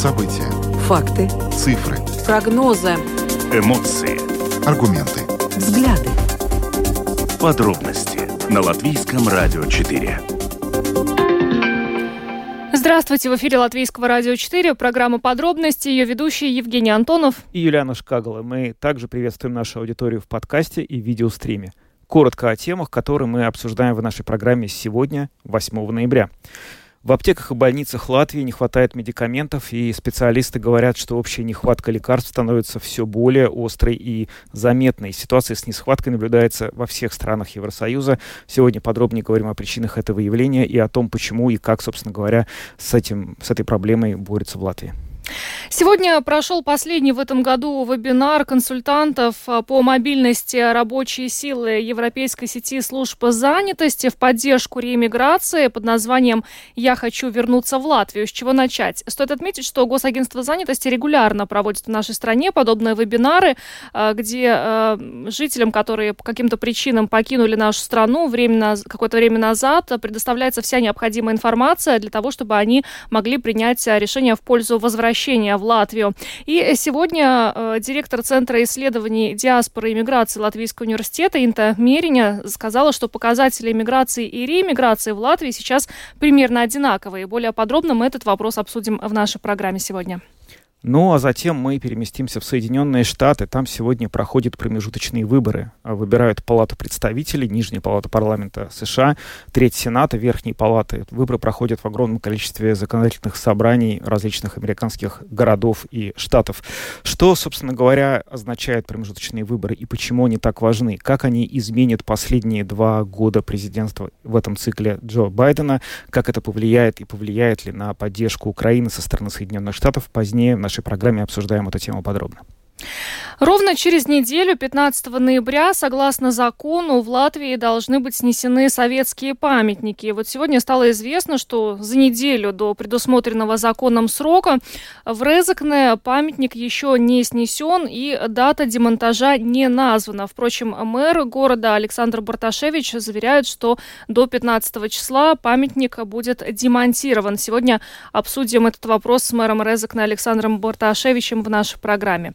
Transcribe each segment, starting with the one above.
События. Факты. Цифры. Прогнозы. Эмоции. Аргументы. Взгляды. Подробности на Латвийском радио 4. Здравствуйте, в эфире Латвийского радио 4, программа «Подробности», ее ведущие Евгений Антонов и Юлиана Шкагала. Мы также приветствуем нашу аудиторию в подкасте и видеостриме. Коротко о темах, которые мы обсуждаем в нашей программе сегодня, 8 ноября. В аптеках и больницах Латвии не хватает медикаментов, и специалисты говорят, что общая нехватка лекарств становится все более острой и заметной. Ситуация с несхваткой наблюдается во всех странах Евросоюза. Сегодня подробнее говорим о причинах этого явления и о том, почему и как, собственно говоря, с, этим, с этой проблемой борется в Латвии. Сегодня прошел последний в этом году вебинар консультантов а, по мобильности рабочей силы Европейской сети служб занятости в поддержку реиммиграции под названием «Я хочу вернуться в Латвию». С чего начать? Стоит отметить, что Госагентство занятости регулярно проводит в нашей стране подобные вебинары, а, где а, жителям, которые по каким-то причинам покинули нашу страну временно, какое-то время назад, предоставляется вся необходимая информация для того, чтобы они могли принять решение в пользу возвращения возвращения в Латвию. И сегодня э, директор Центра исследований диаспоры и миграции Латвийского университета Инта Мериня сказала, что показатели миграции и реиммиграции в Латвии сейчас примерно одинаковые. Более подробно мы этот вопрос обсудим в нашей программе сегодня. Ну, а затем мы переместимся в Соединенные Штаты. Там сегодня проходят промежуточные выборы. А выбирают Палату представителей, Нижняя Палата парламента США, Треть Сената, Верхней Палаты. Выборы проходят в огромном количестве законодательных собраний различных американских городов и штатов. Что, собственно говоря, означают промежуточные выборы и почему они так важны? Как они изменят последние два года президентства в этом цикле Джо Байдена? Как это повлияет и повлияет ли на поддержку Украины со стороны Соединенных Штатов? Позднее в нашей программе обсуждаем эту тему подробно. Ровно через неделю, 15 ноября, согласно закону, в Латвии должны быть снесены советские памятники. И вот сегодня стало известно, что за неделю до предусмотренного законом срока в Резекне памятник еще не снесен и дата демонтажа не названа. Впрочем, мэр города Александр Барташевич заверяет, что до 15 числа памятник будет демонтирован. Сегодня обсудим этот вопрос с мэром Резекне Александром Барташевичем в нашей программе.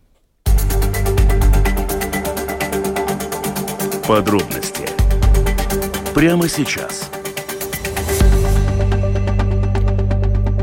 Подробности прямо сейчас.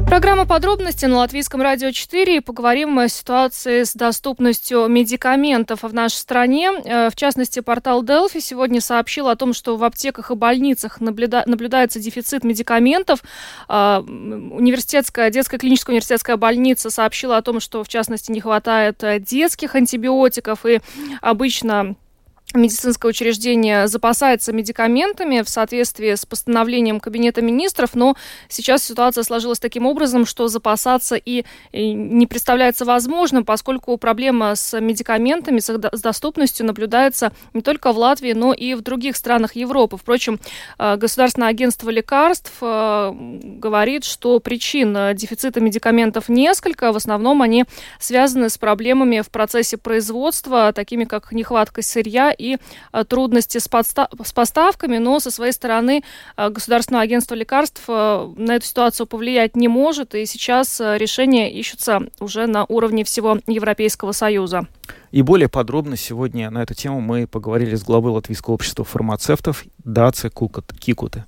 Программа «Подробности» на Латвийском радио 4. Поговорим о ситуации с доступностью медикаментов в нашей стране. Э, в частности, портал Delphi сегодня сообщил о том, что в аптеках и больницах наблюда... наблюдается дефицит медикаментов. Э, университетская, детская клиническая университетская больница сообщила о том, что, в частности, не хватает э, детских антибиотиков и обычно медицинское учреждение запасается медикаментами в соответствии с постановлением Кабинета министров, но сейчас ситуация сложилась таким образом, что запасаться и, не представляется возможным, поскольку проблема с медикаментами, с доступностью наблюдается не только в Латвии, но и в других странах Европы. Впрочем, э, Государственное агентство лекарств э, говорит, что причин дефицита медикаментов несколько. В основном они связаны с проблемами в процессе производства, такими как нехватка сырья и э, трудности с, подста- с поставками, но со своей стороны э, Государственное агентство лекарств э, на эту ситуацию повлиять не может, и сейчас решения ищутся уже на уровне всего Европейского Союза. И более подробно сегодня на эту тему мы поговорили с главой Латвийского общества фармацевтов Даци Кикуты.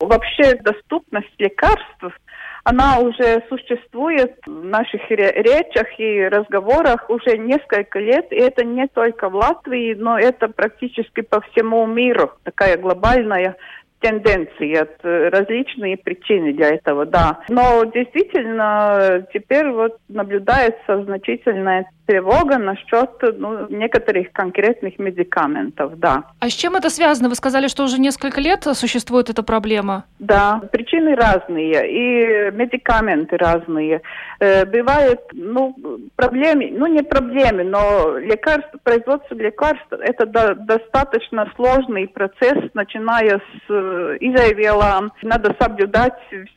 Вообще доступность лекарств она уже существует в наших речах и разговорах уже несколько лет, и это не только в Латвии, но это практически по всему миру, такая глобальная тенденции, от э, различные причины для этого, да. Но действительно теперь вот наблюдается значительная тревога насчет ну, некоторых конкретных медикаментов, да. А с чем это связано? Вы сказали, что уже несколько лет существует эта проблема. Да, причины разные, и медикаменты разные. Э, бывает, ну, проблемы, ну, не проблемы, но лекарство, производство лекарств – это до, достаточно сложный процесс, начиная с э, изавела. Надо соблюдать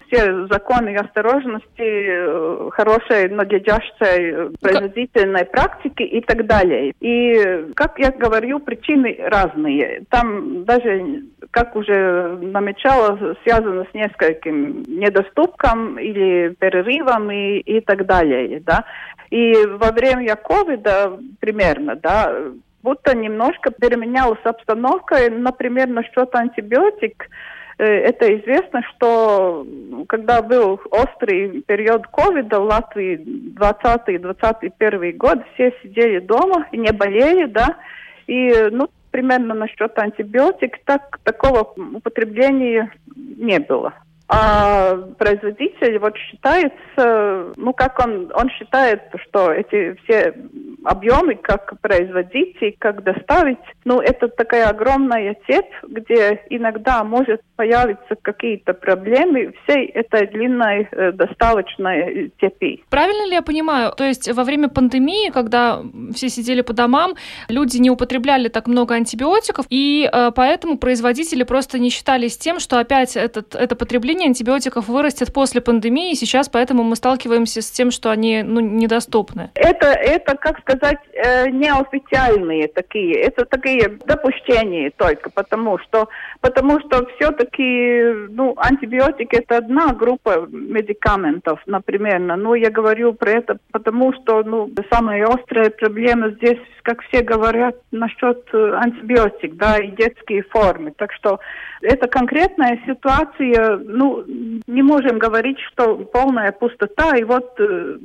все законы осторожности, э, хорошей, надлежащей производительной практики и так далее. И, как я говорю, причины разные. Там даже, как уже намечалось, связано с нескольким недоступком или перерывом и, и так далее, да. И во время ковида примерно, да, будто немножко переменялась обстановка, например, насчет антибиотик, э, это известно, что когда был острый период ковида в Латвии 20-21 год, все сидели дома и не болели, да, и, ну, примерно насчет антибиотик, так, такого употребления не было. А производитель вот считается, ну как он, он считает, что эти все объемы, как производить и как доставить, ну это такая огромная цепь, где иногда может появиться какие-то проблемы всей этой длинной э, доставочной цепи. Правильно ли я понимаю? То есть во время пандемии, когда все сидели по домам, люди не употребляли так много антибиотиков, и э, поэтому производители просто не считались тем, что опять этот, это потребление антибиотиков вырастет после пандемии, и сейчас поэтому мы сталкиваемся с тем, что они ну, недоступны. Это, это, как сказать, э, неофициальные такие, это такие допущения только, потому что, потому что все-таки, ну, антибиотики это одна группа медикаментов, например, ну, я говорю про это, потому что, ну, самая острая проблема здесь, как все говорят, насчет э, антибиотик, да, и детские формы, так что это конкретная ситуация, ну, не можем говорить, что полная пустота, и вот э,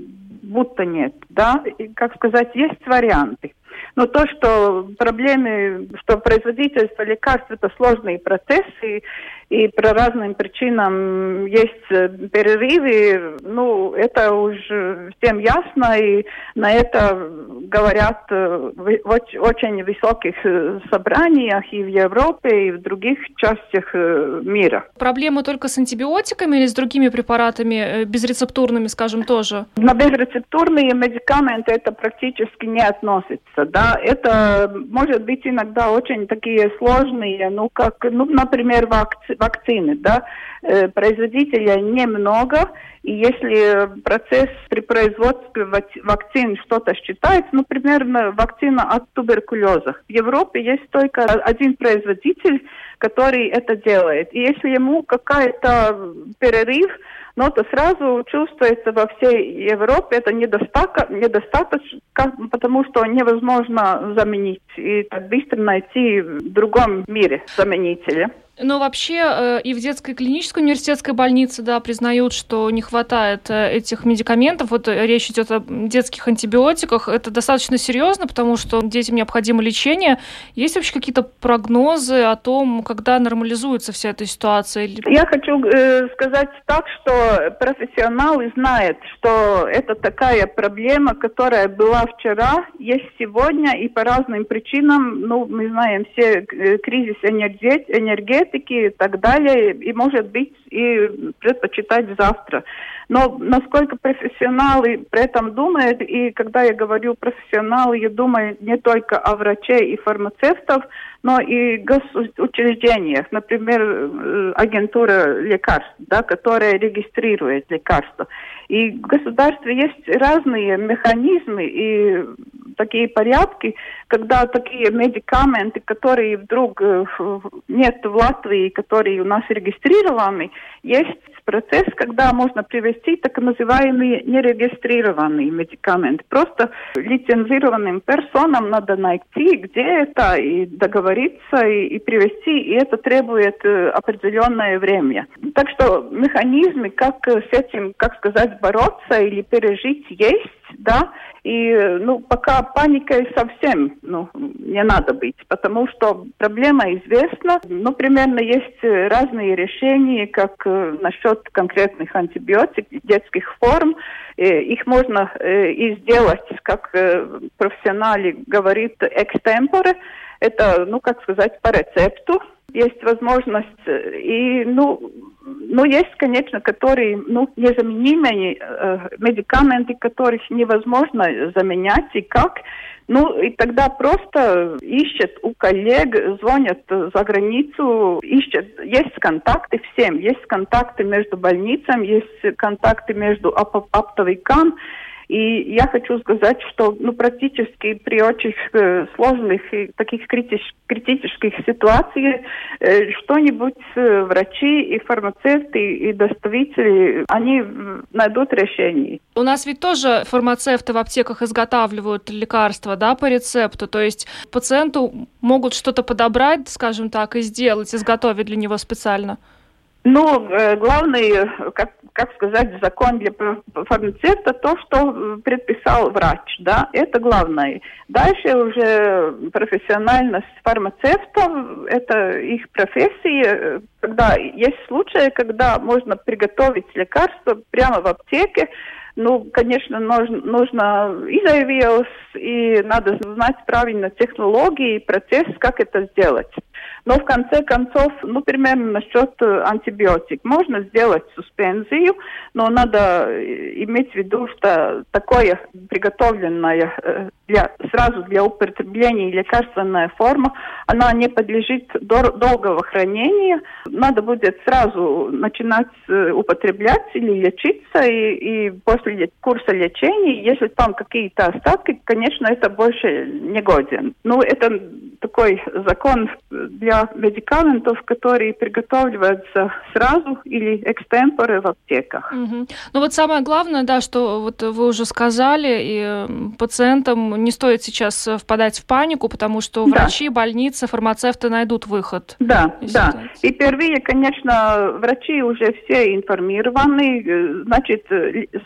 будто нет, да, и, как сказать, есть варианты. Но то, что проблемы, что производительство лекарств это сложные процессы, и по разным причинам есть э, перерывы, ну, это уже всем ясно, и на это говорят э, в очень высоких э, собраниях и в Европе, и в других частях мира. Проблема только с антибиотиками или с другими препаратами, безрецептурными, скажем, тоже? На безрецептурные медикаменты это практически не относится, да, это может быть иногда очень такие сложные, ну, как, ну, например, вакци вакцины, да, э, производителя немного, и если процесс при производстве вакцин что-то считается, ну, примерно вакцина от туберкулеза. В Европе есть только один производитель, который это делает. И если ему какая-то перерыв, но то сразу чувствуется во всей Европе это недостаток, недостаточно, потому что невозможно заменить и так быстро найти в другом мире заменителя. Но вообще э, и в детской клинической университетской больнице, да, признают, что не хватает э, этих медикаментов. Вот э, речь идет о детских антибиотиках. Это достаточно серьезно, потому что детям необходимо лечение. Есть вообще какие-то прогнозы о том, когда нормализуется вся эта ситуация? Я хочу э, сказать так, что профессионалы знают, что это такая проблема, которая была вчера, есть сегодня, и по разным причинам, ну, мы знаем все кризис энергетики, энергетики и так далее, и может быть и предпочитать завтра. Но насколько профессионалы при этом думают, и когда я говорю профессионалы, я думаю не только о враче и фармацевтов, но и госучреждениях, например, э, агентура лекарств, да, которая регистрирует лекарства. И в государстве есть разные механизмы и такие порядки, когда такие медикаменты, которые вдруг э, нет в Латвии, которые у нас регистрированы, есть процесс, когда можно привести так называемые нерегистрированные медикаменты. Просто лицензированным персонам надо найти, где это, и договориться, и, и привести, и это требует э, определенное время. Так что механизмы, как с этим, как сказать, бороться или пережить, есть да, и, ну, пока паникой совсем, ну, не надо быть, потому что проблема известна, ну, примерно есть разные решения, как э, насчет конкретных антибиотиков, детских форм, э, их можно э, и сделать, как э, профессионалы говорит, экстемпоре, это, ну, как сказать, по рецепту, есть возможность, э, и, ну, ну, есть, конечно, которые, ну, незаменимые э, медикаменты, которых невозможно заменять, и как. Ну, и тогда просто ищет у коллег, звонят за границу, ищет. Есть контакты всем, есть контакты между больницами, есть контакты между оптовиками, и я хочу сказать, что ну, практически при очень э, сложных и таких критич, критических ситуациях э, что-нибудь э, врачи и фармацевты и доставители, они найдут решение. У нас ведь тоже фармацевты в аптеках изготавливают лекарства, да, по рецепту, то есть пациенту могут что-то подобрать, скажем так, и сделать, изготовить для него специально. Ну, э, главный, как, как сказать, закон для фармацевта, то, что предписал врач, да, это главное. Дальше уже профессиональность фармацевтов, это их профессия, когда есть случаи, когда можно приготовить лекарство прямо в аптеке, ну, конечно, нужно, нужно и заявилось, и надо знать правильно технологии и процесс, как это сделать. Но в конце концов, ну, примерно насчет э, антибиотик. Можно сделать суспензию, но надо э, иметь в виду, что такое приготовленное э, для, сразу для употребления лекарственная форма, она не подлежит дор- долгого хранения. Надо будет сразу начинать употреблять или лечиться, и, и после курса лечения, если там какие-то остатки, конечно, это больше не годен. Ну, это такой закон для медикаментов, которые приготавливаются сразу или экстемпоры в аптеках. Угу. Ну вот самое главное, да, что вот вы уже сказали, и пациентам не стоит сейчас впадать в панику, потому что да. врачи, больницы, фармацевты найдут выход. Да, да. И впервые, конечно, врачи уже все информированы, значит,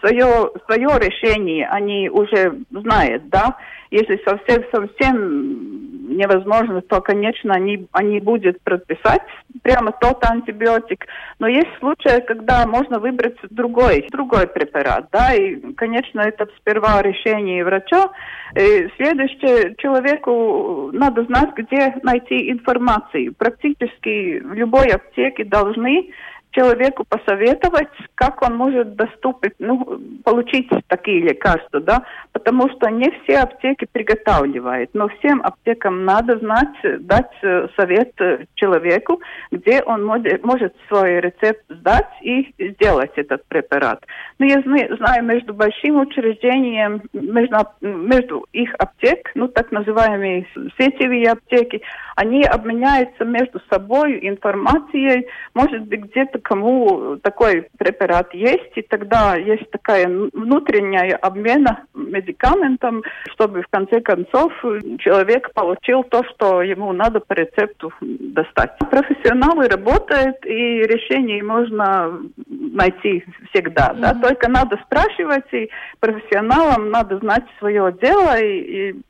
свое, свое решение они уже знают, да. Если совсем-совсем невозможно, то, конечно, они, они будут прописать прямо тот антибиотик. Но есть случаи, когда можно выбрать другой, другой препарат, да, и, конечно, это сперва решение врача. И следующее, человеку надо знать, где найти информацию. Практически в любой аптеке должны человеку посоветовать, как он может доступить, ну, получить такие лекарства, да, потому что не все аптеки приготавливают, но всем аптекам надо знать, дать э, совет э, человеку, где он может, свой рецепт сдать и сделать этот препарат. Но я знаю, между большим учреждением, между, между их аптек, ну, так называемые сетевые аптеки, они обменяются между собой информацией, может быть, где-то кому такой препарат есть, и тогда есть такая внутренняя обмена медикаментом, чтобы в конце концов человек получил то, что ему надо по рецепту достать. Профессионалы работают, и решение можно найти всегда. Mm-hmm. Да? Только надо спрашивать, и профессионалам надо знать свое дело, и, и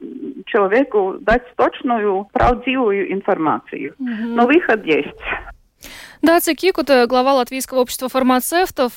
человеку дать точную, правдивую информацию. Mm-hmm. Но выход есть. Даци Кикут, глава Латвийского общества фармацевтов,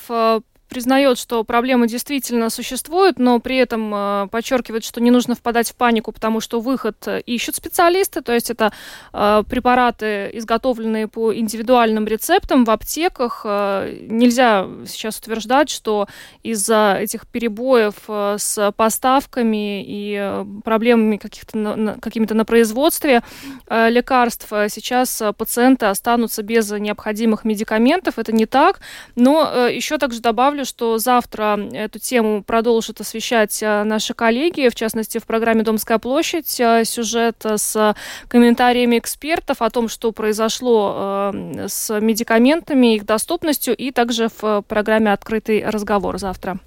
признает, что проблемы действительно существуют, но при этом э, подчеркивает, что не нужно впадать в панику, потому что выход э, ищут специалисты, то есть это э, препараты, изготовленные по индивидуальным рецептам в аптеках. Нельзя сейчас утверждать, что из-за этих перебоев с поставками и проблемами каких-то на, какими-то на производстве лекарств сейчас пациенты останутся без необходимых медикаментов. Это не так, но еще также добавлю, что завтра эту тему продолжат освещать э, наши коллеги, в частности, в программе «Домская площадь» э, сюжет с комментариями экспертов о том, что произошло э, с медикаментами, их доступностью, и также в программе «Открытый разговор» завтра.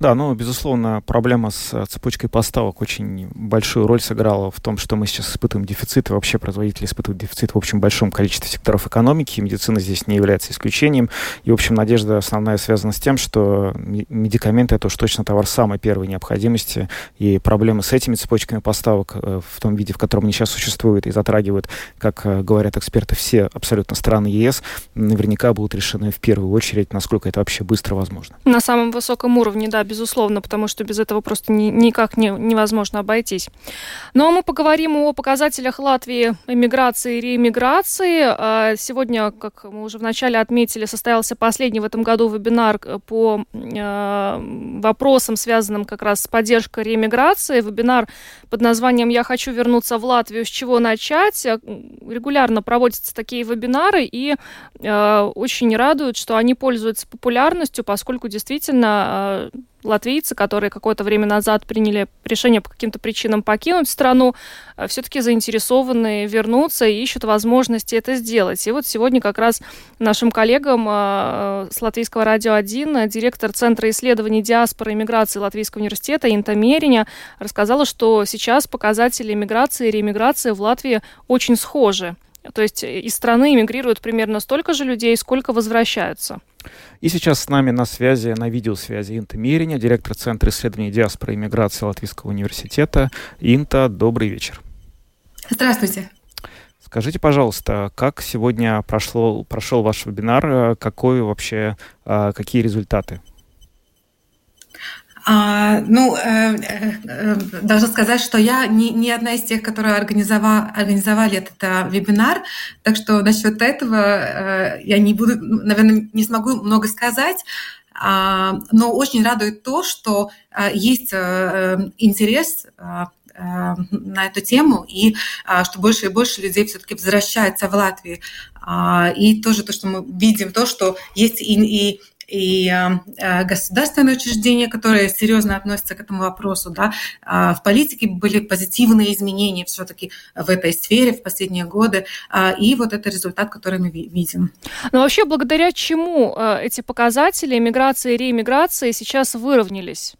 Да, ну, безусловно, проблема с э, цепочкой поставок очень большую роль сыграла в том, что мы сейчас испытываем дефицит, и вообще производители испытывают дефицит в общем большом количестве секторов экономики, медицина здесь не является исключением. И, в общем, надежда основная связана с тем, что медикаменты — это уж точно товар самой первой необходимости, и проблемы с этими цепочками поставок э, в том виде, в котором они сейчас существуют и затрагивают, как э, говорят эксперты, все абсолютно страны ЕС, наверняка будут решены в первую очередь, насколько это вообще быстро возможно. На самом высоком уровне, да, безусловно, потому что без этого просто ни, никак не, невозможно обойтись. Ну а мы поговорим о показателях Латвии эмиграции и реэмиграции. А, сегодня, как мы уже вначале отметили, состоялся последний в этом году вебинар по а, вопросам, связанным как раз с поддержкой реэмиграции. Вебинар под названием «Я хочу вернуться в Латвию. С чего начать?». Регулярно проводятся такие вебинары, и а, очень радуют, что они пользуются популярностью, поскольку действительно латвийцы, которые какое-то время назад приняли решение по каким-то причинам покинуть страну, э, все-таки заинтересованы вернуться и ищут возможности это сделать. И вот сегодня как раз нашим коллегам э, с Латвийского радио 1 директор Центра исследований диаспоры и миграции Латвийского университета Инта Мериня рассказала, что сейчас показатели миграции и реэмиграции в Латвии очень схожи. То есть из страны эмигрируют примерно столько же людей, сколько возвращаются. И сейчас с нами на связи, на видеосвязи Инта Мериня, директор Центра исследований диаспоры и миграции Латвийского университета. Инта, добрый вечер. Здравствуйте. Скажите, пожалуйста, как сегодня прошло, прошел ваш вебинар? Какой вообще, а, какие результаты? А, ну, э, э, э, должна сказать, что я не, не одна из тех, которые организовали, организовали этот э, вебинар, так что насчет этого э, я не буду, наверное, не смогу много сказать. А, но очень радует то, что э, есть э, интерес на эту тему, и что больше и больше людей все-таки возвращается в Латвию. И тоже то, что мы видим, то, что есть и, и и э, государственные учреждения, которые серьезно относятся к этому вопросу. Да. А в политике были позитивные изменения все-таки в этой сфере в последние годы. А, и вот это результат, который мы видим. Но вообще благодаря чему э, эти показатели миграции и реиммиграции сейчас выровнялись?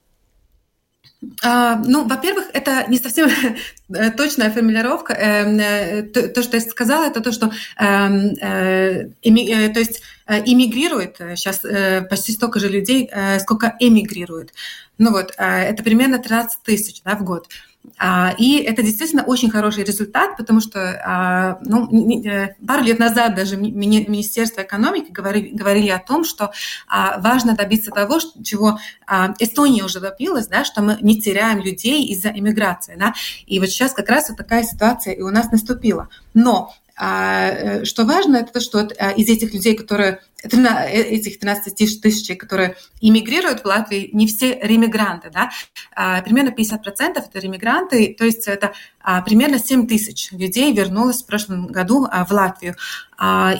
А, ну, во-первых, это не совсем э, точная формулировка. Э, то, что я сказала, это то, что эм, то есть иммигрирует сейчас почти столько же людей, сколько эмигрирует. Ну вот, это примерно 13 тысяч да, в год. А, и это действительно очень хороший результат, потому что а, ну, э, пару лет назад даже Министерство экономики говорили, говорили о том, что а, важно добиться того, чего Эстония уже добилась, да, что мы не теряем людей из-за иммиграции. Да? И вот сейчас как раз вот такая ситуация и у нас наступила. Но а, э, что важно, это то, что э, из этих людей, которые э, этих 13 тысяч, которые иммигрируют в Латвию, не все ремигранты, да, а, примерно 50% это ремигранты, то есть это а, примерно 7 тысяч людей вернулось в прошлом году в Латвию.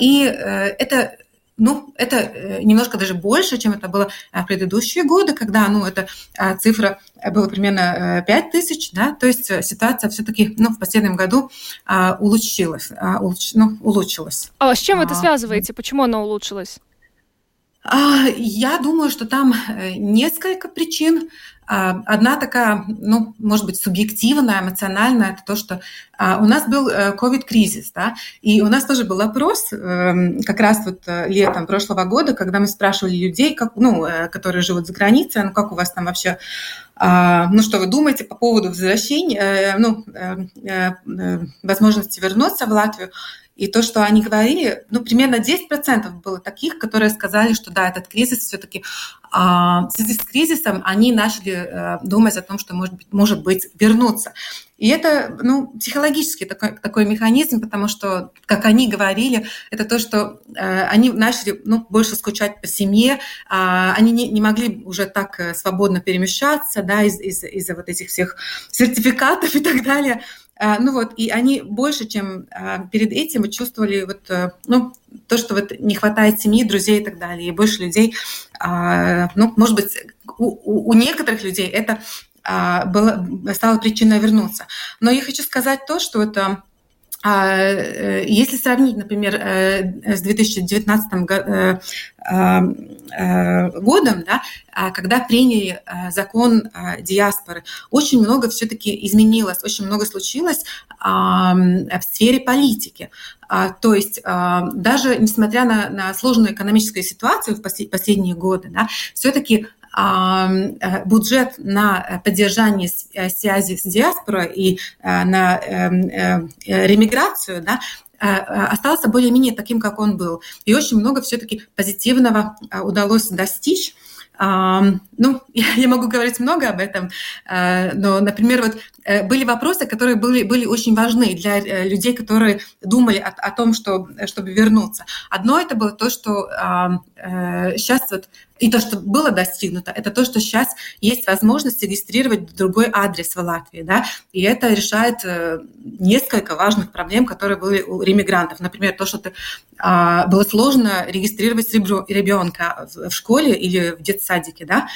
И это ну, это немножко даже больше, чем это было в предыдущие годы, когда, ну, эта а, цифра была примерно 5 э, тысяч, да, то есть э, ситуация все-таки, ну, в последнем году а, улучшилась, а, улуч, ну, улучшилась. А с чем вы это связываете? Почему она улучшилась? Я думаю, что там несколько причин. А, одна такая, ну, может быть, субъективная, эмоциональная, это то, что а, у нас был ковид-кризис, да, и у нас тоже был опрос эм, как раз вот э, летом прошлого года, когда мы спрашивали людей, как, ну, э, которые живут за границей, ну, как у вас там вообще а, ну, что вы думаете по поводу возвращения, э, ну, возможности вернуться в Латвию? И то, что они говорили, ну, примерно 10% было таких, которые сказали, что да, этот кризис все-таки а, в связи с кризисом они начали а, думать о том, что может быть, может быть вернуться. И это ну, психологический такой, такой механизм, потому что, как они говорили, это то, что э, они начали ну, больше скучать по семье, э, они не, не могли уже так э, свободно перемещаться да, из- из- из-за вот этих всех сертификатов и так далее. А, ну вот, и они больше, чем а, перед этим, чувствовали вот, э, ну, то, что вот не хватает семьи, друзей и так далее. И больше людей, а, ну, может быть, у, у некоторых людей это было, стало причиной вернуться. Но я хочу сказать то, что это если сравнить, например, с 2019 годом, да, когда приняли закон диаспоры, очень много все-таки изменилось, очень много случилось в сфере политики. То есть даже несмотря на, на сложную экономическую ситуацию в последние годы, да, все-таки Э, бюджет на поддержание э, связи с диаспорой и э, на эм, ремиграцию, да, остался более-менее таким, как он был. И очень много все-таки позитивного удалось достичь. Ну, я могу говорить много об этом, но, например, вот были вопросы, которые были, были очень важны для людей, которые думали о, о том, что, чтобы вернуться. Одно это было то, что сейчас вот и то, что было достигнуто, это то, что сейчас есть возможность регистрировать другой адрес в Латвии. Да? И это решает э, несколько важных проблем, которые были у ремигрантов. Например, то, что ты, а, было сложно регистрировать ребенка в школе или в детсадике. Да?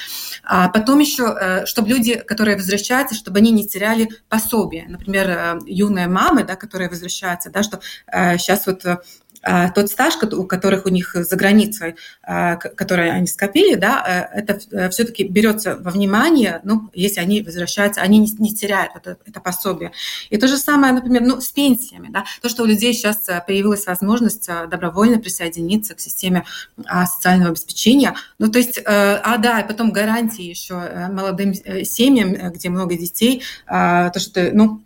А потом еще, э, чтобы люди, которые возвращаются, чтобы они не теряли пособие. Например, э, юные мамы, да, которые возвращаются, да, что сейчас вот тот стаж, у которых у них за границей, а, который они скопили, да, э, это э, все-таки берется во внимание, ну, если они возвращаются, они не, теряют это, это пособие. И то же самое, например, ну, с пенсиями, да, то, что у людей сейчас э, появилась возможность добровольно присоединиться к системе а, социального обеспечения, ну, то есть, а, да, и потом гарантии еще молодым семьям, где много детей, то, что, ну,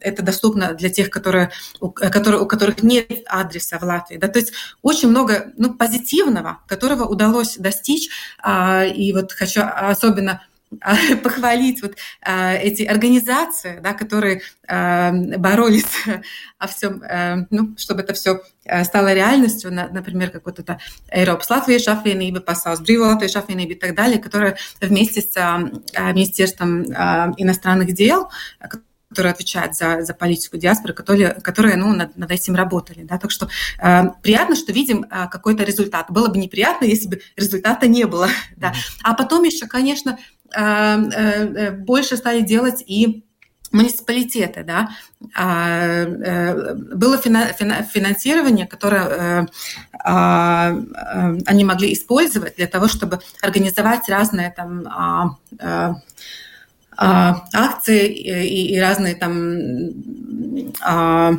это доступно для тех, которые, у, которые, у которых нет адреса в Латвии. Да? То есть очень много ну, позитивного, которого удалось достичь. А, и вот хочу особенно а, похвалить вот а, эти организации, да, которые боролись о всем, ну, чтобы это все стало реальностью, например, как вот это Eiropas Latviešu apvienība, Pasaules Brīvo Latviešu apvienība и так далее, которые вместе с Министерством иностранных дел, которые отвечают за, за политику диаспоры, которые, которые ну, над, над этим работали. Да? Так что э, приятно, что видим э, какой-то результат. Было бы неприятно, если бы результата не было. Да? А потом еще, конечно, э, э, больше стали делать и муниципалитеты, да, а, э, было финансирование, которое э, а, э, они могли использовать для того, чтобы организовать разные там а, а, акции и, и разные там а,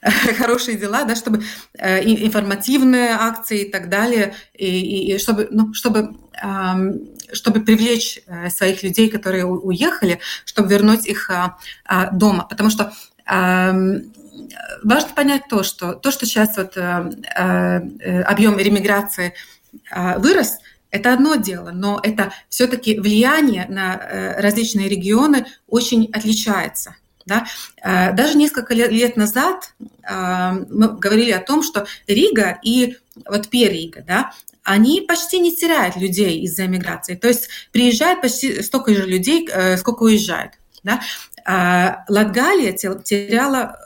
хорошие дела, да, чтобы э, информативные акции и так далее, и, и чтобы, ну, чтобы, чтобы привлечь э, своих людей, которые уехали, чтобы вернуть их а, дома. Потому что важно понять то, что то, что сейчас вот э, объем ремиграции вырос – это одно дело, но это все-таки влияние на э, различные регионы очень отличается. Да? Э, даже несколько лет назад э, мы говорили о том, что Рига и вот Перига, да, они почти не теряют людей из-за миграции. То есть приезжает почти столько же людей, сколько уезжает. Да? Латгалия теряла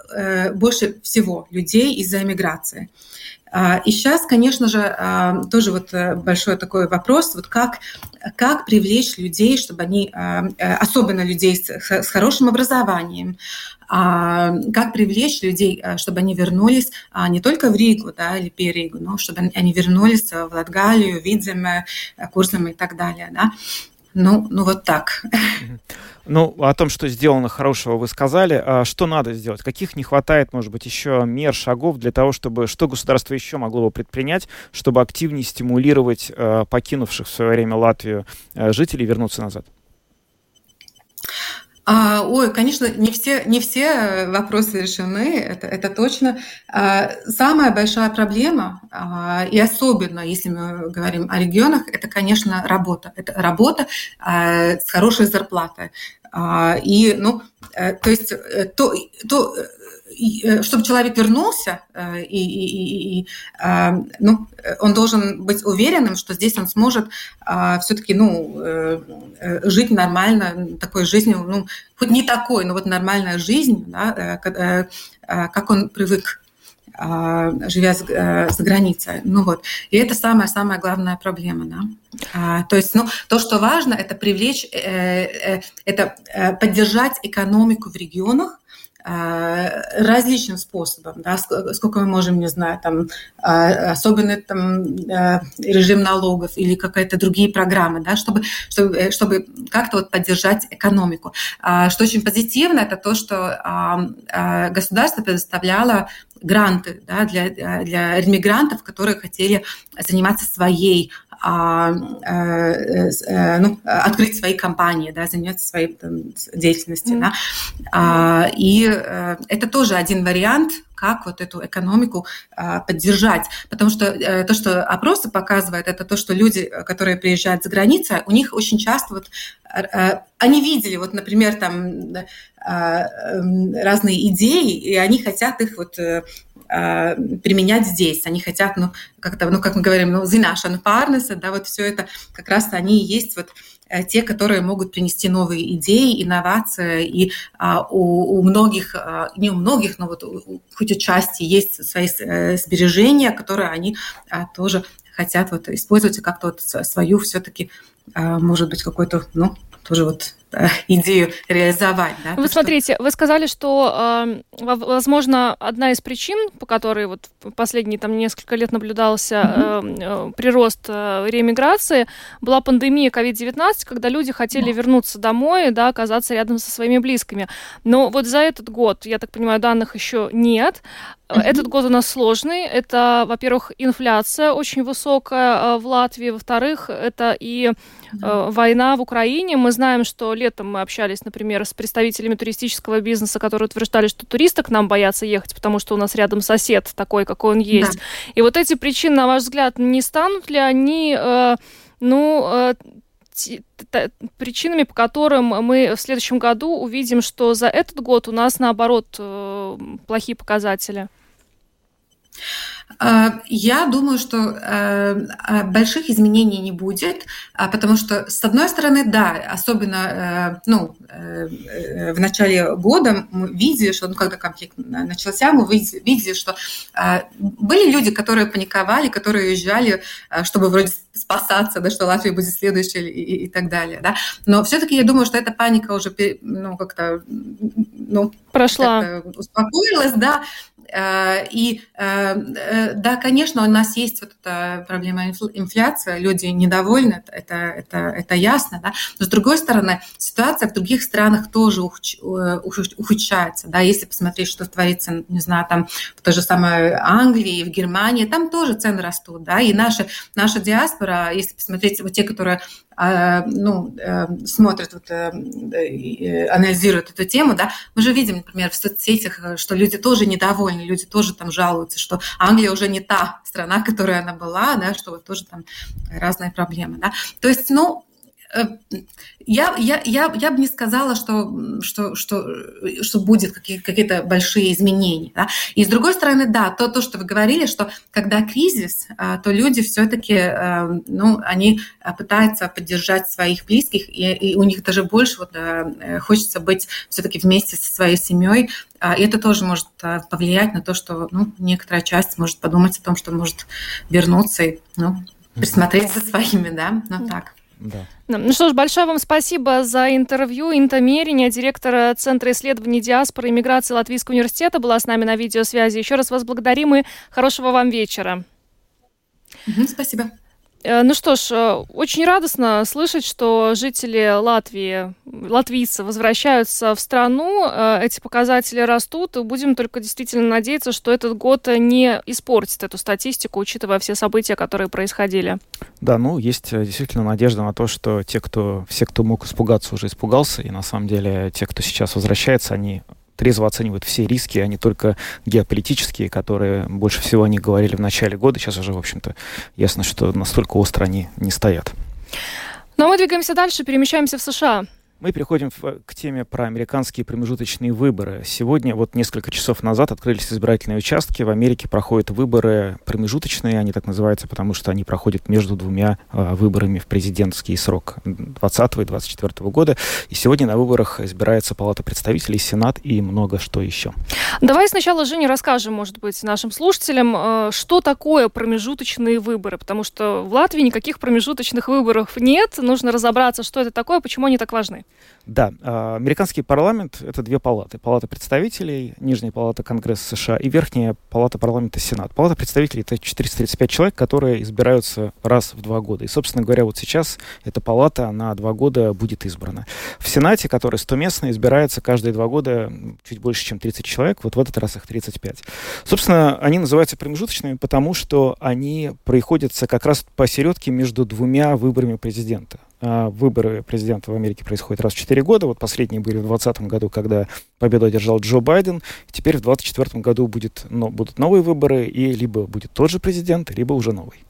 больше всего людей из-за миграции. А, и сейчас, конечно же, а, тоже вот э, большой такой вопрос, вот как, как привлечь людей, чтобы они, а, э, особенно людей с, хорошим образованием, как привлечь людей, чтобы они вернулись не только в Ригу да, или Перигу, но чтобы они вернулись в Латгалию, Видземе, Курзем и так далее. Да. Ну, ну вот так. Ну, о том, что сделано хорошего, вы сказали. А что надо сделать? Каких не хватает, может быть, еще мер, шагов для того, чтобы... Что государство еще могло бы предпринять, чтобы активнее стимулировать э, покинувших в свое время Латвию э, жителей вернуться назад? А, ой, конечно, не все, не все вопросы решены, это, это точно. А, самая большая проблема, а, и особенно если мы говорим о регионах, это, конечно, работа. Это работа а, с хорошей зарплатой. А, и, ну, э, то есть, э, то, то Э, чтобы человек вернулся, э, и, и, и, а, ну, он должен быть уверенным, что здесь он сможет а, все-таки ну, э, жить нормально, такой жизнью, ну, хоть не такой, но вот нормальная жизнь, да, как он привык живя за границей. Ну вот. И это самая-самая главная проблема. Да? То есть ну, то, что важно, это привлечь, это поддержать экономику в регионах, различным способом, да, сколько мы можем, не знаю, там, особенно там режим налогов или какие-то другие программы, да, чтобы, чтобы, чтобы как-то вот поддержать экономику. Что очень позитивно, это то, что государство предоставляло гранты да, для, для иммигрантов, которые хотели заниматься своей а, э, э, ну, открыть свои компании, да, заняться своей там, деятельностью. Mm. Да. А, и э, это тоже один вариант, как вот эту экономику а, поддержать. Потому что то, что опросы показывают, это то, что люди, которые приезжают за границей, у них очень часто вот они видели, вот, например, там разные идеи, и они хотят их вот а, применять здесь. Они хотят, ну, как-то, ну, как мы говорим, ну, зинашан парнеса, да, вот все это как раз они и есть вот э, те, которые могут принести новые идеи, инновации, и а, у, у многих, а, не у многих, но вот у, хоть у части есть свои э, сбережения, которые они а, тоже хотят вот использовать и как-то вот свою все-таки, а, может быть, какой-то, ну, тоже вот Э, идею реализовать. Да? Вы смотрите, что... вы сказали, что, э, возможно, одна из причин, по которой вот последние там несколько лет наблюдался mm-hmm. прирост реэмиграции, была пандемия COVID-19, когда люди хотели mm-hmm. вернуться домой, да, оказаться рядом со своими близкими. Но вот за этот год, я так понимаю, данных еще нет. Mm-hmm. Этот год у нас сложный. Это, во-первых, инфляция очень высокая в Латвии, во-вторых, это и э, война в Украине. Мы знаем, что летом мы общались, например, с представителями туристического бизнеса, которые утверждали, что туристы к нам боятся ехать, потому что у нас рядом сосед такой, какой он есть. Да. И вот эти причины, на ваш взгляд, не станут ли они, э, ну, э, причинами, по которым мы в следующем году увидим, что за этот год у нас, наоборот, э, плохие показатели? А, я думаю, что э, а, больших изменений не будет, а, потому что, с одной стороны, да, особенно э, ну, э, в начале года мы видели, что ну, когда конфликт начался, мы видели, что были люди, которые паниковали, которые уезжали, чтобы вроде спасаться, да, что Латвия будет следующей и, и так далее. Да. Но все-таки я думаю, что эта паника уже ну, как-то ну, прошла, успокоилась, да, Э, и э, э, да, конечно, у нас есть вот эта проблема инфляции, люди недовольны, это, это, это ясно, да? но с другой стороны, ситуация в других странах тоже ухудшается, да, если посмотреть, что творится, не знаю, там в той же самой Англии, в Германии, там тоже цены растут, да, и наша, наша диаспора, если посмотреть вот те, которые ну, э, смотрят, вот, э, анализируют эту тему, да, мы же видим, например, в соцсетях, э, что люди тоже недовольны, люди тоже там жалуются, что Англия уже не та страна, которая она была, да, что вот тоже там разные проблемы, да. То есть, ну, я, я, я, я бы не сказала, что, что, что, что будет какие, какие-то большие изменения. Да? И с другой стороны, да, то, то, что вы говорили, что когда кризис, а, то люди все-таки, а, ну, они пытаются поддержать своих близких, и, и у них даже больше вот, э, хочется быть все-таки вместе со своей семьей. А, и это тоже может повлиять на то, что ну, некоторая часть может подумать о том, что может вернуться и ну, присмотреть за своими, да, ну так. Да. Ну что ж, большое вам спасибо за интервью. Инта Мериня, директор Центра исследований диаспоры и миграции Латвийского университета, была с нами на видеосвязи. Еще раз вас благодарим и хорошего вам вечера. Спасибо. Э, ну что ж, э, очень радостно слышать, что жители Латвии, латвийцы возвращаются в страну, э, эти показатели растут, и будем только действительно надеяться, что этот год не испортит эту статистику, учитывая все события, которые происходили. Да, ну, есть действительно надежда на то, что те, кто, все, кто мог испугаться, уже испугался, и на самом деле те, кто сейчас возвращается, они трезво оценивают все риски, а не только геополитические, которые больше всего они говорили в начале года. Сейчас уже, в общем-то, ясно, что настолько остро они не стоят. Но мы двигаемся дальше, перемещаемся в США. Мы переходим к теме про американские промежуточные выборы. Сегодня, вот несколько часов назад, открылись избирательные участки. В Америке проходят выборы промежуточные, они так называются, потому что они проходят между двумя э, выборами в президентский срок 2020 и 2024 года. И сегодня на выборах избирается Палата представителей, Сенат и много что еще. Давай сначала, Женя, расскажем, может быть, нашим слушателям, э, что такое промежуточные выборы, потому что в Латвии никаких промежуточных выборов нет. Нужно разобраться, что это такое, почему они так важны. Да, а, американский парламент — это две палаты. Палата представителей, Нижняя палата Конгресса США и Верхняя палата парламента Сенат. Палата представителей — это 435 человек, которые избираются раз в два года. И, собственно говоря, вот сейчас эта палата на два года будет избрана. В Сенате, который 100-местный, избирается каждые два года чуть больше, чем 30 человек. Вот в этот раз их 35. Собственно, они называются промежуточными, потому что они приходятся как раз посередке между двумя выборами президента. А, выборы президента в Америке происходят раз в 4 года. Вот последние были в 2020 году, когда победу одержал Джо Байден. Теперь в 2024 году будет, но, будут новые выборы, и либо будет тот же президент, либо уже новый.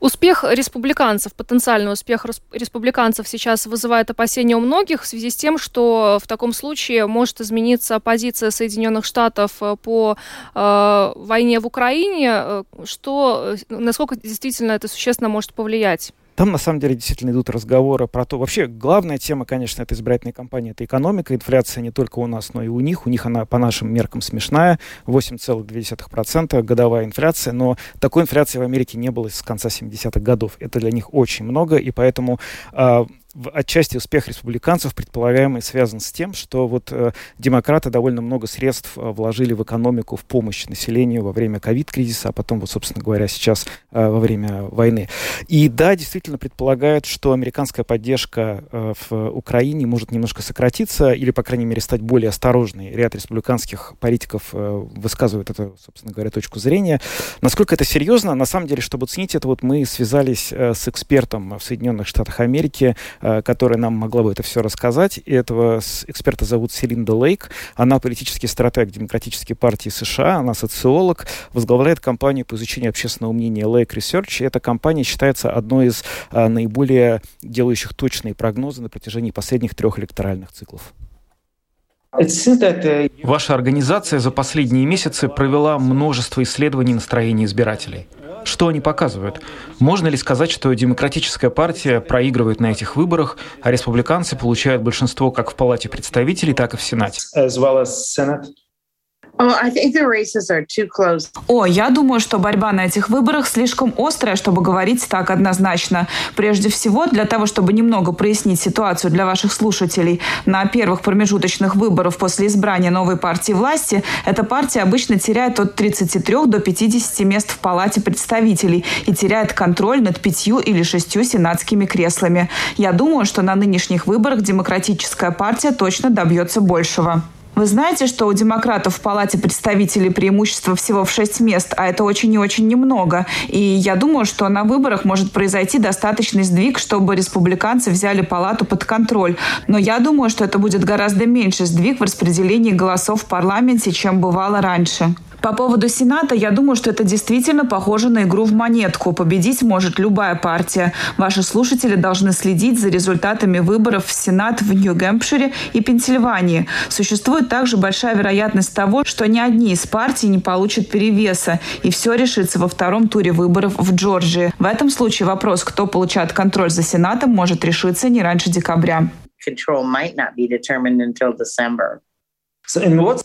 Успех республиканцев, потенциальный успех республиканцев сейчас вызывает опасения у многих в связи с тем, что в таком случае может измениться позиция Соединенных Штатов э, по э, войне в Украине. Э, что, э, насколько действительно это существенно может повлиять? Там, на самом деле, действительно идут разговоры про то... Вообще, главная тема, конечно, это избирательной кампании, это экономика. Инфляция не только у нас, но и у них. У них она по нашим меркам смешная. 8,2% годовая инфляция. Но такой инфляции в Америке не было с конца 70-х годов. Это для них очень много, и поэтому э, отчасти успех республиканцев предполагаемый связан с тем, что вот э, демократы довольно много средств э, вложили в экономику, в помощь населению во время ковид-кризиса, а потом, вот, собственно говоря, сейчас э, во время войны. И да, действительно предполагают, что американская поддержка э, в Украине может немножко сократиться или, по крайней мере, стать более осторожной. Ряд республиканских политиков э, высказывают эту, собственно говоря, точку зрения. Насколько это серьезно? На самом деле, чтобы оценить это, вот мы связались э, с экспертом в Соединенных Штатах Америки, которая нам могла бы это все рассказать. И этого эксперта зовут Селинда Лейк. Она политический стратег Демократической партии США, она социолог, возглавляет компанию по изучению общественного мнения Lake Research. И эта компания считается одной из а, наиболее делающих точные прогнозы на протяжении последних трех электоральных циклов. Ваша организация за последние месяцы провела множество исследований настроения избирателей. Что они показывают? Можно ли сказать, что демократическая партия проигрывает на этих выборах, а республиканцы получают большинство как в Палате представителей, так и в Сенате? О, я думаю, что борьба на этих выборах слишком острая, чтобы говорить так однозначно. Прежде всего, для того, чтобы немного прояснить ситуацию для ваших слушателей, на первых промежуточных выборах после избрания новой партии власти эта партия обычно теряет от 33 до 50 мест в Палате представителей и теряет контроль над пятью или шестью сенатскими креслами. Я думаю, что на нынешних выборах демократическая партия точно добьется большего. Вы знаете, что у демократов в Палате представителей преимущество всего в 6 мест, а это очень и очень немного. И я думаю, что на выборах может произойти достаточный сдвиг, чтобы республиканцы взяли палату под контроль. Но я думаю, что это будет гораздо меньше сдвиг в распределении голосов в парламенте, чем бывало раньше. По поводу Сената, я думаю, что это действительно похоже на игру в монетку. Победить может любая партия. Ваши слушатели должны следить за результатами выборов в Сенат в Нью-Гэмпшире и Пенсильвании. Существует также большая вероятность того, что ни одни из партий не получат перевеса, и все решится во втором туре выборов в Джорджии. В этом случае вопрос, кто получает контроль за Сенатом, может решиться не раньше декабря.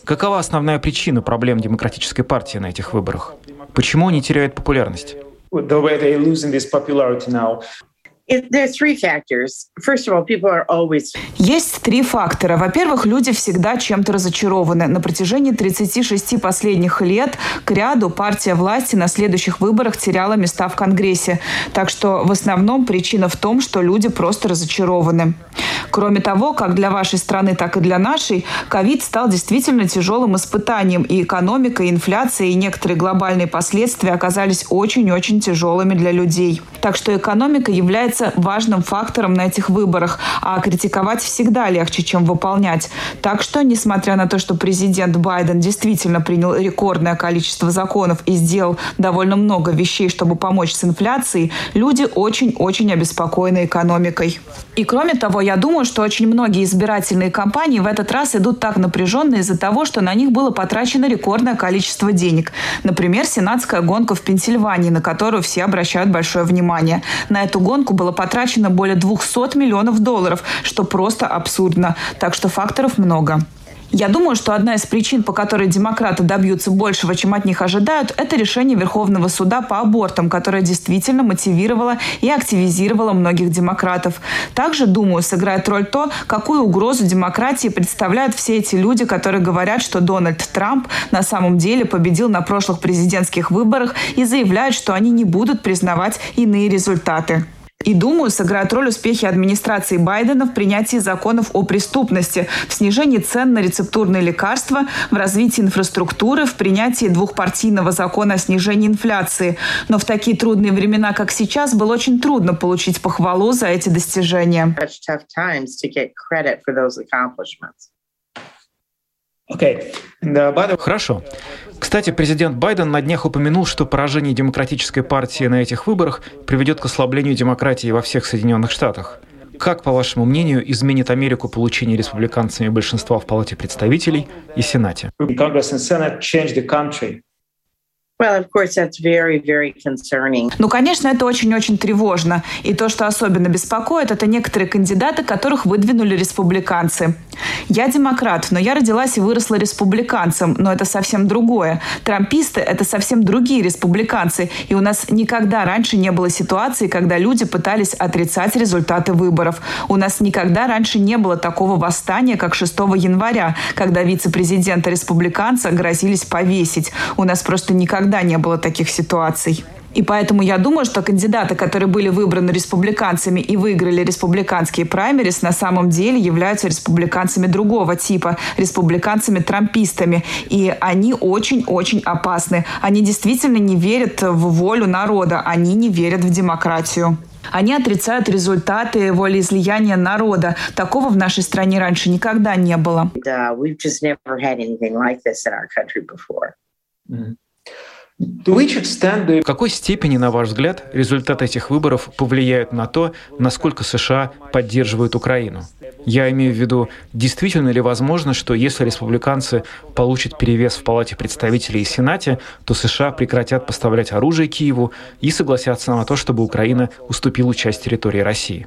Какова основная причина проблем демократической партии на этих выборах? Почему они теряют популярность? Есть три фактора. Во-первых, люди всегда чем-то разочарованы. На протяжении 36 последних лет к ряду партия власти на следующих выборах теряла места в Конгрессе. Так что в основном причина в том, что люди просто разочарованы. Кроме того, как для вашей страны, так и для нашей, ковид стал действительно тяжелым испытанием, и экономика, и инфляция, и некоторые глобальные последствия оказались очень-очень тяжелыми для людей. Так что экономика является важным фактором на этих выборах, а критиковать всегда легче, чем выполнять. Так что, несмотря на то, что президент Байден действительно принял рекордное количество законов и сделал довольно много вещей, чтобы помочь с инфляцией, люди очень-очень обеспокоены экономикой. И кроме того, я думаю, что очень многие избирательные кампании в этот раз идут так напряженно из-за того, что на них было потрачено рекордное количество денег. Например, сенатская гонка в Пенсильвании, на которую все обращают большое внимание. На эту гонку было потрачено более 200 миллионов долларов, что просто абсурдно. Так что факторов много. Я думаю, что одна из причин, по которой демократы добьются большего, чем от них ожидают, это решение Верховного суда по абортам, которое действительно мотивировало и активизировало многих демократов. Также, думаю, сыграет роль то, какую угрозу демократии представляют все эти люди, которые говорят, что Дональд Трамп на самом деле победил на прошлых президентских выборах и заявляют, что они не будут признавать иные результаты. И, думаю, сыграют роль успехи администрации Байдена в принятии законов о преступности, в снижении цен на рецептурные лекарства, в развитии инфраструктуры, в принятии двухпартийного закона о снижении инфляции. Но в такие трудные времена, как сейчас, было очень трудно получить похвалу за эти достижения. Хорошо. Кстати, президент Байден на днях упомянул, что поражение демократической партии на этих выборах приведет к ослаблению демократии во всех Соединенных Штатах. Как, по вашему мнению, изменит Америку получение республиканцами большинства в Палате представителей и Сенате? Ну, конечно, это очень-очень тревожно. И то, что особенно беспокоит, это некоторые кандидаты, которых выдвинули республиканцы. Я демократ, но я родилась и выросла республиканцем, но это совсем другое. Трамписты — это совсем другие республиканцы, и у нас никогда раньше не было ситуации, когда люди пытались отрицать результаты выборов. У нас никогда раньше не было такого восстания, как 6 января, когда вице-президента республиканца грозились повесить. У нас просто никогда никогда не было таких ситуаций. И поэтому я думаю, что кандидаты, которые были выбраны республиканцами и выиграли республиканские праймерис, на самом деле являются республиканцами другого типа, республиканцами-трампистами. И они очень-очень опасны. Они действительно не верят в волю народа, они не верят в демократию. Они отрицают результаты волеизлияния народа. Такого в нашей стране раньше никогда не было. В какой степени, на ваш взгляд, результаты этих выборов повлияют на то, насколько США поддерживают Украину? Я имею в виду, действительно ли возможно, что если республиканцы получат перевес в Палате представителей и Сенате, то США прекратят поставлять оружие Киеву и согласятся на то, чтобы Украина уступила часть территории России?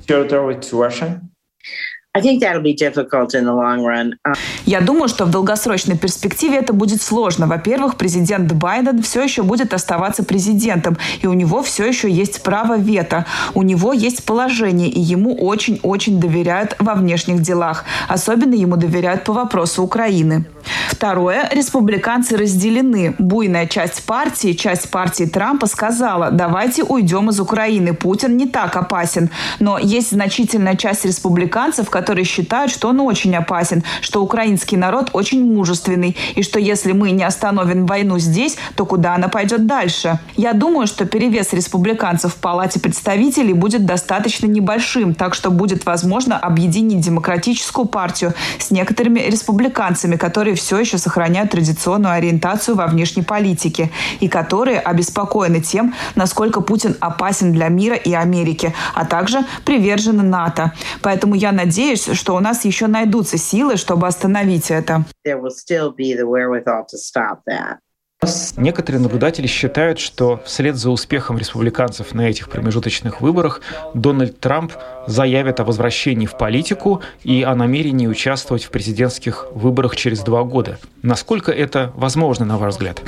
Я думаю, что в долгосрочной перспективе это будет сложно. Во-первых, президент Байден все еще будет оставаться президентом, и у него все еще есть право вето. У него есть положение, и ему очень-очень доверяют во внешних делах. Особенно ему доверяют по вопросу Украины. Второе. Республиканцы разделены. Буйная часть партии, часть партии Трампа сказала, давайте уйдем из Украины. Путин не так опасен. Но есть значительная часть республиканцев, которые считают, что он очень опасен, что украинский народ очень мужественный, и что если мы не остановим войну здесь, то куда она пойдет дальше? Я думаю, что перевес республиканцев в Палате представителей будет достаточно небольшим, так что будет возможно объединить демократическую партию с некоторыми республиканцами, которые все еще сохраняют традиционную ориентацию во внешней политике и которые обеспокоены тем, насколько Путин опасен для мира и Америки, а также привержены НАТО. Поэтому я надеюсь, надеюсь, что у нас еще найдутся силы, чтобы остановить это. Некоторые наблюдатели считают, что вслед за успехом республиканцев на этих промежуточных выборах Дональд Трамп заявит о возвращении в политику и о намерении участвовать в президентских выборах через два года. Насколько это возможно, на ваш взгляд?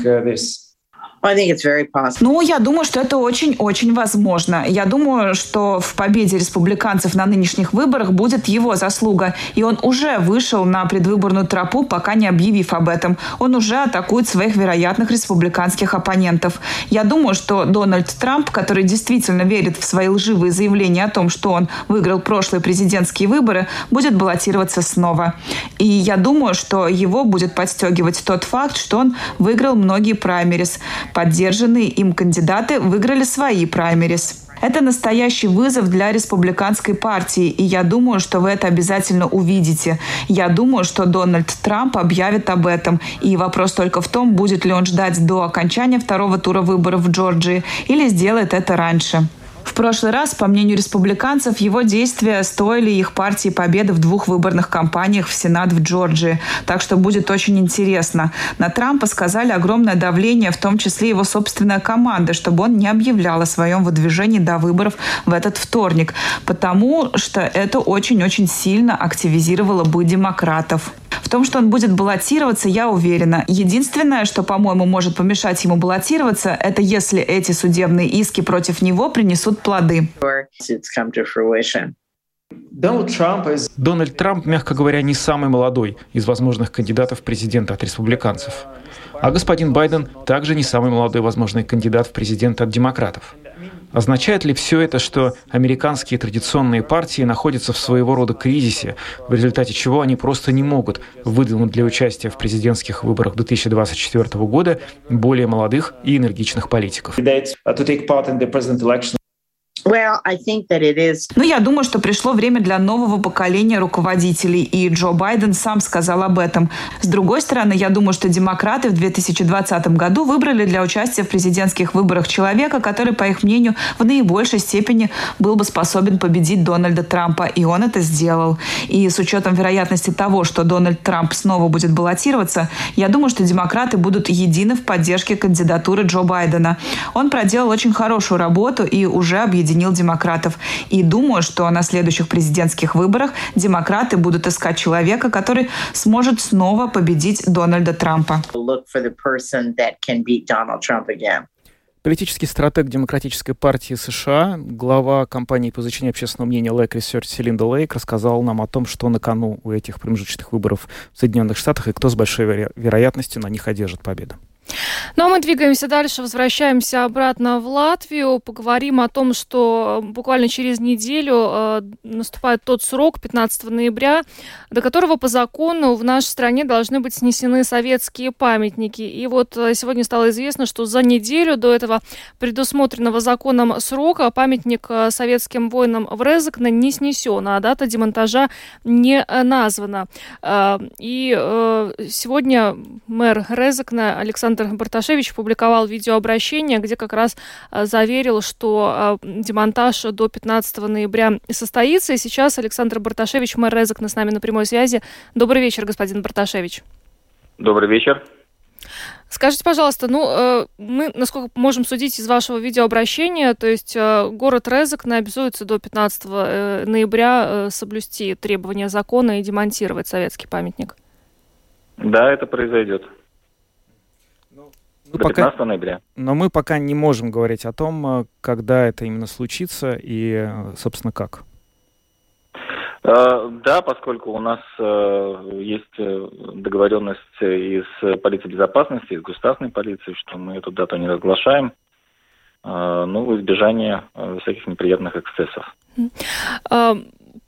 Ну, я думаю, что это очень-очень возможно. Я думаю, что в победе республиканцев на нынешних выборах будет его заслуга. И он уже вышел на предвыборную тропу, пока не объявив об этом. Он уже атакует своих вероятных республиканских оппонентов. Я думаю, что Дональд Трамп, который действительно верит в свои лживые заявления о том, что он выиграл прошлые президентские выборы, будет баллотироваться снова. И я думаю, что его будет подстегивать тот факт, что он выиграл многие праймерис. Поддержанные им кандидаты выиграли свои праймерис. Это настоящий вызов для республиканской партии, и я думаю, что вы это обязательно увидите. Я думаю, что Дональд Трамп объявит об этом, и вопрос только в том, будет ли он ждать до окончания второго тура выборов в Джорджии или сделает это раньше. В прошлый раз, по мнению республиканцев, его действия стоили их партии победы в двух выборных кампаниях в Сенат в Джорджии. Так что будет очень интересно. На Трампа сказали огромное давление, в том числе его собственная команда, чтобы он не объявлял о своем выдвижении до выборов в этот вторник, потому что это очень-очень сильно активизировало бы демократов. В том, что он будет баллотироваться, я уверена. Единственное, что, по-моему, может помешать ему баллотироваться, это если эти судебные иски против него принесут плоды. Дональд Трамп, мягко говоря, не самый молодой из возможных кандидатов в президенты от республиканцев. А господин Байден также не самый молодой возможный кандидат в президенты от демократов. Означает ли все это, что американские традиционные партии находятся в своего рода кризисе, в результате чего они просто не могут выдвинуть для участия в президентских выборах 2024 года более молодых и энергичных политиков? Ну, я думаю, что пришло время для нового поколения руководителей, и Джо Байден сам сказал об этом. С другой стороны, я думаю, что демократы в 2020 году выбрали для участия в президентских выборах человека, который, по их мнению, в наибольшей степени был бы способен победить Дональда Трампа, и он это сделал. И с учетом вероятности того, что Дональд Трамп снова будет баллотироваться, я думаю, что демократы будут едины в поддержке кандидатуры Джо Байдена. Он проделал очень хорошую работу и уже объединил объединил демократов. И думаю, что на следующих президентских выборах демократы будут искать человека, который сможет снова победить Дональда Трампа. Политический стратег Демократической партии США, глава компании по изучению общественного мнения Lake Research Селинда Лейк рассказал нам о том, что на кону у этих промежуточных выборов в Соединенных Штатах и кто с большой веро- вероятностью на них одержит победу. Ну а мы двигаемся дальше, возвращаемся обратно в Латвию, поговорим о том, что буквально через неделю э, наступает тот срок, 15 ноября, до которого по закону в нашей стране должны быть снесены советские памятники. И вот э, сегодня стало известно, что за неделю до этого предусмотренного законом срока памятник э, советским воинам в Резекне не снесен, а дата демонтажа не названа. Э, и э, сегодня мэр Резекна Александр Александр Барташевич публиковал видеообращение, где как раз э, заверил, что э, демонтаж до 15 ноября состоится. И сейчас Александр Барташевич, мэр Резок, с нами на прямой связи. Добрый вечер, господин Барташевич. Добрый вечер. Скажите, пожалуйста, ну, э, мы, насколько можем судить из вашего видеообращения, то есть город Резок обязуется до 15 ноября соблюсти требования закона и демонтировать советский памятник? Да, это произойдет. Ну, До пока... 15 ноября. Но мы пока не можем говорить о том, э, когда это именно случится и, э, собственно, как. Э, да, поскольку у нас есть договоренность из полиции безопасности, из государственной полиции, что мы эту дату не разглашаем, ну, в избежание всяких неприятных эксцессов.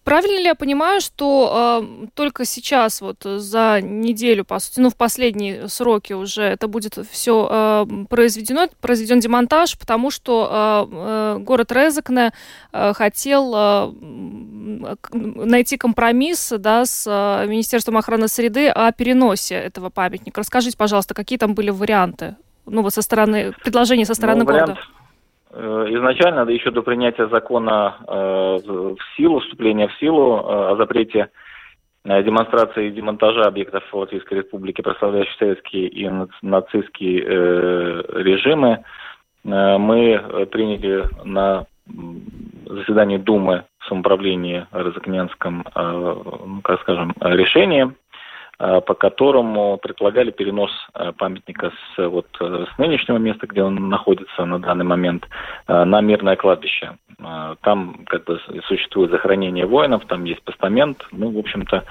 Правильно ли я понимаю, что э, только сейчас, вот за неделю, по сути, ну, в последние сроки уже это будет все э, произведено, произведен демонтаж, потому что э, э, город Резекне э, хотел э, найти компромисс да, с э, Министерством охраны среды о переносе этого памятника. Расскажите, пожалуйста, какие там были варианты? Ну, вот со стороны, предложения со стороны ну, города. Изначально, да еще до принятия закона э, в силу, вступления в силу э, о запрете демонстрации и демонтажа объектов Латвийской Республики, прославляющих советские и нацистские режимы, мы приняли на заседании Думы в самоуправлении Розыкнянском, ну, как скажем, решение Э, по которому предполагали перенос э, памятника с, вот, э, с нынешнего места, где он находится на данный момент, на мирное кладбище. Там как бы существует захоронение воинов, там есть постамент, ну, в общем-то,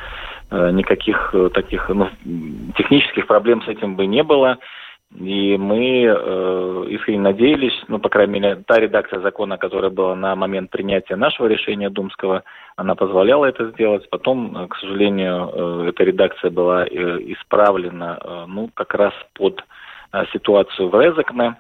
никаких таких ну, технических проблем с этим бы не было. И мы э, искренне надеялись, ну, по крайней мере, та редакция закона, которая была на момент принятия нашего решения Думского, она позволяла это сделать. Потом, э, к сожалению, э, эта редакция была э, исправлена, э, ну, как раз под э, ситуацию в Резекне.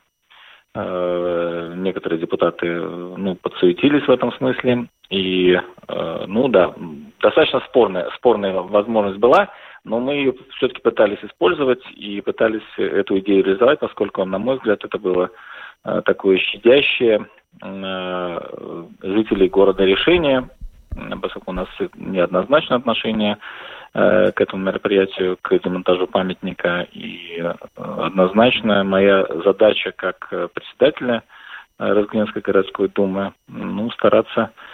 Э, некоторые депутаты, э, ну, подсуетились в этом смысле. И, э, ну, да, достаточно спорная, спорная возможность была но мы ее все-таки пытались использовать и пытались эту идею реализовать, поскольку, на мой взгляд, это было э, такое щадящее жителей города решение, поскольку у нас неоднозначное отношение к этому мероприятию, к демонтажу памятника. И однозначно моя задача как председателя Разгненской городской думы, ну, стараться Э,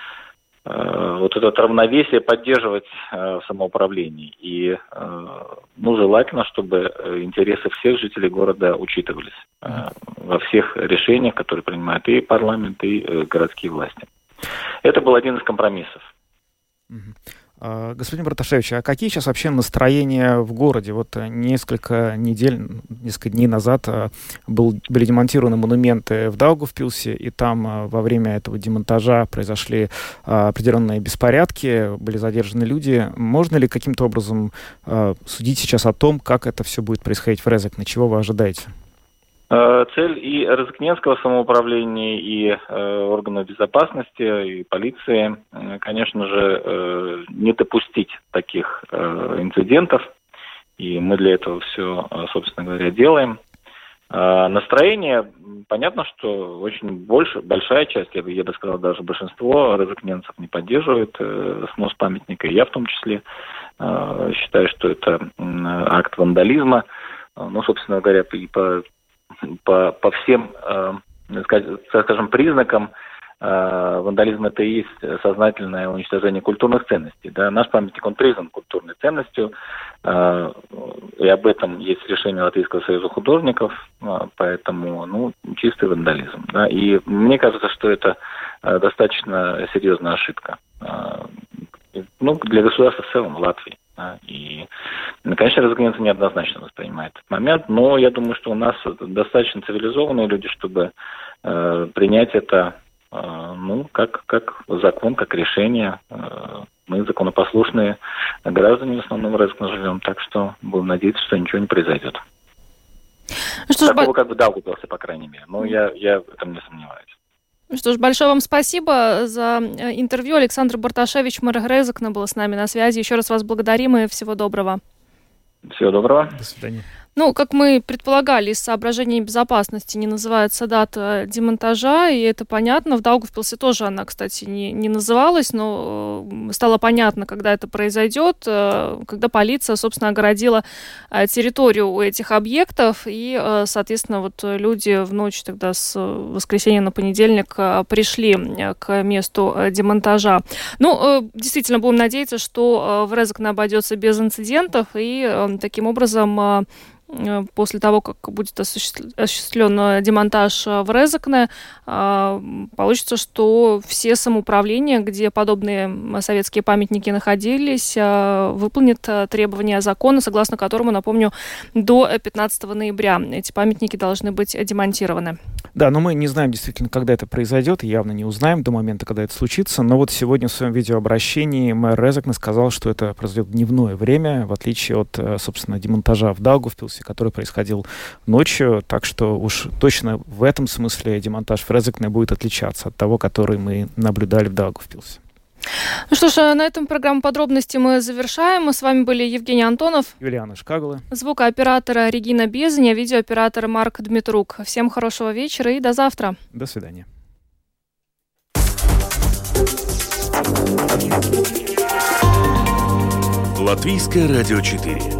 вот это равновесие поддерживать э, в самоуправлении. И э, ну, желательно, чтобы интересы всех жителей города учитывались во всех решениях, которые принимают и парламент, и городские власти. Это был один из компромиссов. А, господин Браташевич, а какие сейчас вообще настроения в городе? Вот э, несколько недель, несколько дней назад э, был, были демонтированы монументы в Даугавпилсе, и там э, во время этого демонтажа произошли определенные беспорядки, были задержаны люди. Можно ли каким-то образом судить сейчас о том, как это все будет происходить в Резек? На чего вы ожидаете? Э, цель и Розыкненского самоуправления, и э, органов безопасности, и полиции, э, конечно же, не допустить таких инцидентов. И мы для этого все, собственно говоря, делаем. Настроение, понятно, что очень больше, большая часть, я бы, я бы сказал, даже большинство розыкненцев не поддерживает снос памятника, я в том числе считаю, что это акт вандализма. Ну, собственно говоря, и по по, по всем, э, скажем, признакам э, вандализм это и есть сознательное уничтожение культурных ценностей. Да? Наш памятник, он признан культурной ценностью, э, и об этом есть решение Латвийского союза художников, поэтому, ну, чистый вандализм. Да? И мне кажется, что это достаточно серьезная ошибка. Ну, для государства в целом, Латвии. Да, и, конечно, разгонец неоднозначно воспринимает этот момент, но я думаю, что у нас достаточно цивилизованные люди, чтобы э, принять это э, ну, как, как закон, как решение. Э, мы законопослушные граждане в основном в живем, так что будем надеяться, что ничего не произойдет. Ну, что Такого, ж... как бы, да, по крайней мере. Но я, я в этом не сомневаюсь. Что ж, большое вам спасибо за э, интервью. Александр Барташевич, мэр Грезокна, был с нами на связи. Еще раз вас благодарим и всего доброго. Всего доброго. До свидания. Ну, как мы предполагали, из соображений безопасности не называется дата демонтажа, и это понятно. В Даугавпилсе тоже она, кстати, не, не называлась, но э, стало понятно, когда это произойдет, э, когда полиция, собственно, огородила э, территорию у этих объектов, и, соответственно, вот люди в ночь тогда с воскресенья на понедельник пришли к месту демонтажа. Ну, действительно, будем надеяться, что в Резекне обойдется без инцидентов, и таким образом после того, как будет осуществлен демонтаж э, в Резакне, э, получится, что все самоуправления, где подобные советские памятники находились, выполнят требования закона, согласно которому, напомню, до 15 ноября эти памятники должны быть демонтированы. Да, но мы не знаем действительно, когда это произойдет, явно не узнаем до момента, когда это случится. Но вот сегодня в своем видеообращении мэр Резакне сказал, что это произойдет в дневное время, в отличие от, собственно, демонтажа в Даугавпилсе, процессе, который происходил ночью. Так что уж точно в этом смысле демонтаж Фрезекне будет отличаться от того, который мы наблюдали в Даугавпилсе. Ну что ж, а на этом программу подробности мы завершаем. С вами были Евгений Антонов, Юлиана Шкагла, звукооператора Регина Безня, видеооператор Марк Дмитрук. Всем хорошего вечера и до завтра. До свидания. Латвийское радио 4